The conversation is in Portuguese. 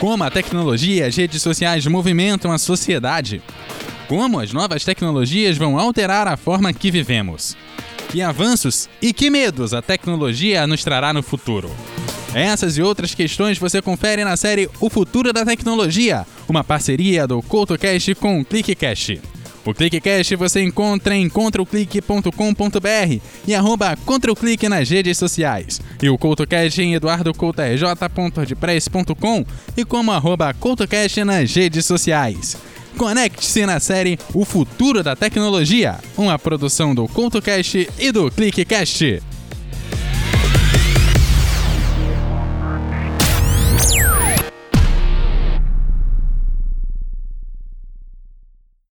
Como a tecnologia e as redes sociais movimentam a sociedade. Como as novas tecnologias vão alterar a forma que vivemos. Que avanços e que medos a tecnologia nos trará no futuro. Essas e outras questões você confere na série O Futuro da Tecnologia, uma parceria do CoutoCast com o ClickCast. O ClickCast você encontra em controclick.com.br e arroba ContraClick nas redes sociais. E o CoutoCast em eduardocoutorj.wordpress.com e como arroba CoutoCast nas redes sociais. Conecte-se na série O Futuro da Tecnologia, uma produção do CoutoCast e do ClickCast.